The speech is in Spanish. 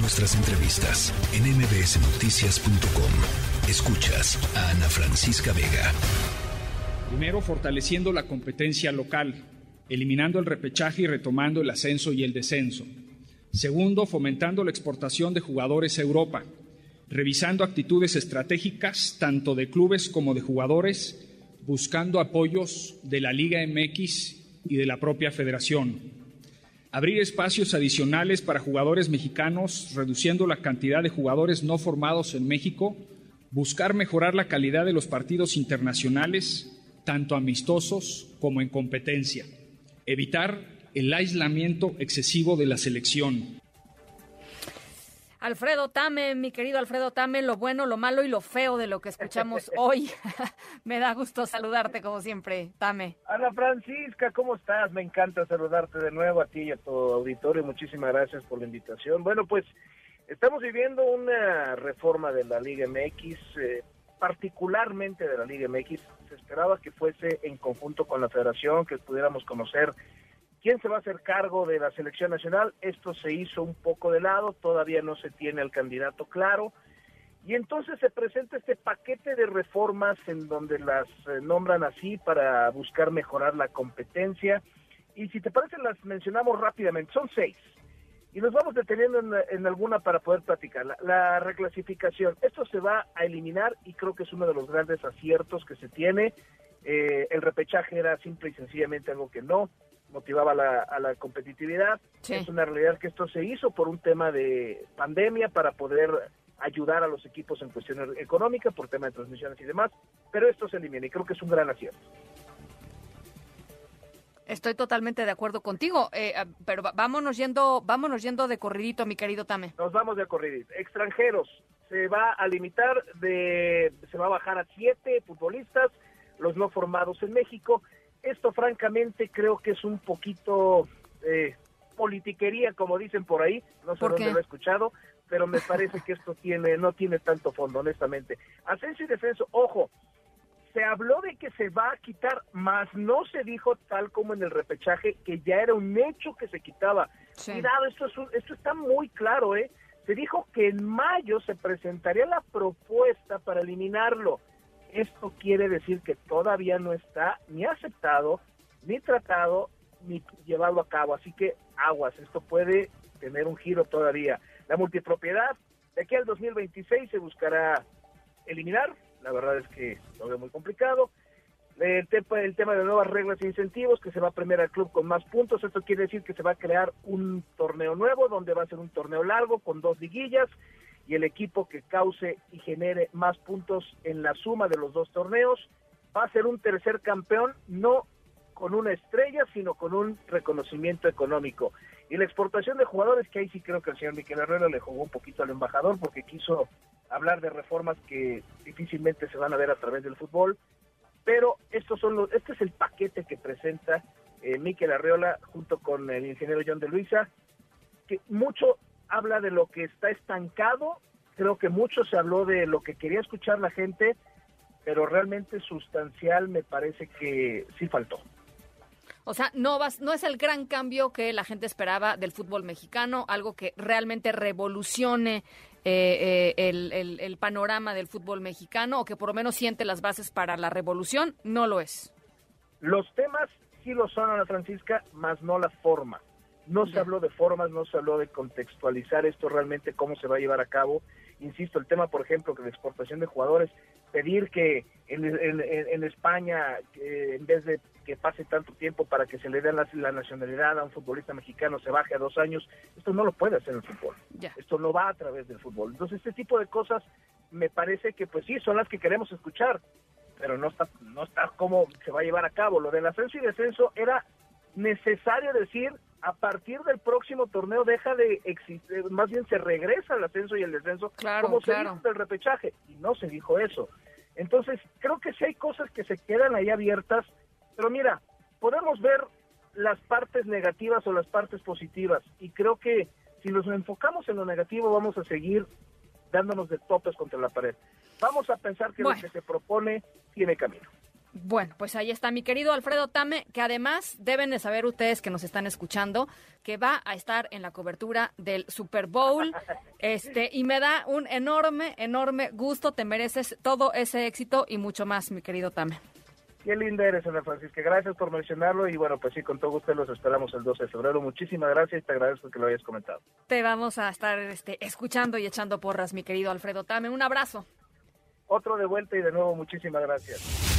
Nuestras entrevistas en mbsnoticias.com. Escuchas a Ana Francisca Vega. Primero, fortaleciendo la competencia local, eliminando el repechaje y retomando el ascenso y el descenso. Segundo, fomentando la exportación de jugadores a Europa, revisando actitudes estratégicas tanto de clubes como de jugadores, buscando apoyos de la Liga MX y de la propia federación. Abrir espacios adicionales para jugadores mexicanos, reduciendo la cantidad de jugadores no formados en México, buscar mejorar la calidad de los partidos internacionales, tanto amistosos como en competencia, evitar el aislamiento excesivo de la selección, Alfredo Tame, mi querido Alfredo Tame, lo bueno, lo malo y lo feo de lo que escuchamos hoy. Me da gusto saludarte como siempre, Tame. Ana Francisca, ¿cómo estás? Me encanta saludarte de nuevo a ti y a tu auditorio. Muchísimas gracias por la invitación. Bueno, pues estamos viviendo una reforma de la Liga MX, eh, particularmente de la Liga MX. Se esperaba que fuese en conjunto con la federación, que pudiéramos conocer ¿Quién se va a hacer cargo de la selección nacional? Esto se hizo un poco de lado, todavía no se tiene el candidato claro. Y entonces se presenta este paquete de reformas en donde las eh, nombran así para buscar mejorar la competencia. Y si te parece, las mencionamos rápidamente. Son seis. Y nos vamos deteniendo en, alguna para poder platicar. La, reclasificación. Esto se va a eliminar y creo que es uno de los grandes aciertos que se tiene. Eh, el repechaje era simple y sencillamente algo que no motivaba la, a la competitividad. Es una realidad que esto se hizo por un tema de pandemia para poder ayudar a los equipos en cuestiones económicas, por tema de transmisiones y demás, pero esto se elimina y creo que es un gran acierto. Estoy totalmente de acuerdo contigo, eh, ah, pero vámonos yendo, vámonos yendo de corridito, mi querido Tame. Nos vamos de corridito. Extranjeros, se va a limitar de, se va a bajar a siete futbolistas, los no formados en México, esto francamente creo que es un poquito eh, politiquería, como dicen por ahí, no sé dónde lo he escuchado, pero me parece que esto tiene no tiene tanto fondo, honestamente. Ascenso y defenso, ojo, se habló de que se va a quitar, más no se dijo tal como en el repechaje que ya era un hecho que se quitaba. Cuidado, esto, es esto está muy claro, ¿eh? Se dijo que en mayo se presentaría la propuesta para eliminarlo. Esto quiere decir que todavía no está ni aceptado, ni tratado, ni llevado a cabo. Así que aguas, esto puede tener un giro todavía. La multipropiedad, de aquí al 2026 se buscará eliminar. La verdad es que lo veo muy complicado. El tema, el tema de nuevas reglas e incentivos, que se va a premiar al club con más puntos. Esto quiere decir que se va a crear un torneo nuevo, donde va a ser un torneo largo con dos liguillas y el equipo que cause y genere más puntos en la suma de los dos torneos va a ser un tercer campeón, no con una estrella, sino con un reconocimiento económico. Y la exportación de jugadores, que ahí sí creo que el señor Miquel Herrera le jugó un poquito al embajador porque quiso hablar de reformas que difícilmente se van a ver a través del fútbol. Pero estos son los, este es el paquete que presenta eh, Miquel Arreola junto con el ingeniero John de Luisa, que mucho habla de lo que está estancado, creo que mucho se habló de lo que quería escuchar la gente, pero realmente sustancial me parece que sí faltó. O sea, no, vas, no es el gran cambio que la gente esperaba del fútbol mexicano, algo que realmente revolucione eh, eh, el, el, panorama del fútbol mexicano o que por lo menos siente las bases para la revolución, no lo es. Los temas sí lo son, Ana Francisca, más no la forma. No se habló de formas, no se habló de contextualizar esto realmente, cómo se va a llevar a cabo. Insisto, el tema, por ejemplo, que la exportación de jugadores, pedir que en, España, en vez de que pase tanto tiempo para que se le dé la, nacionalidad a un futbolista mexicano, se baje a dos años, esto no lo puede hacer el fútbol. Esto no va a través del fútbol. Entonces, este tipo de cosas me parece que, pues sí, son las que queremos escuchar, pero no está, no está cómo se va a llevar a cabo. Lo del ascenso y descenso era necesario decir a partir del próximo torneo deja de existir, más bien se regresa el ascenso y el descenso, como se dijo del repechaje, y no se dijo eso. Entonces, creo que sí hay cosas que se quedan ahí abiertas, pero mira, podemos ver las partes negativas o las partes positivas, y creo que si nos enfocamos en lo negativo vamos a seguir dándonos de topes contra la pared. Vamos a pensar que lo que se propone tiene camino. Bueno, pues ahí está mi querido Alfredo Tame, que además deben de saber ustedes que nos están escuchando que va a estar en la cobertura del Super Bowl. Este, y me da un enorme, enorme gusto. Te mereces todo ese éxito y mucho más, mi querido Tame. Qué linda eres, Ana Francisca. Gracias por mencionarlo y bueno, pues sí, con todo gusto los esperamos el 12 de febrero. Muchísimas gracias y te agradezco que lo hayas comentado. Te vamos a estar este, escuchando y echando porras, mi querido Alfredo Tame. Un abrazo. Otro de vuelta y de nuevo muchísimas gracias.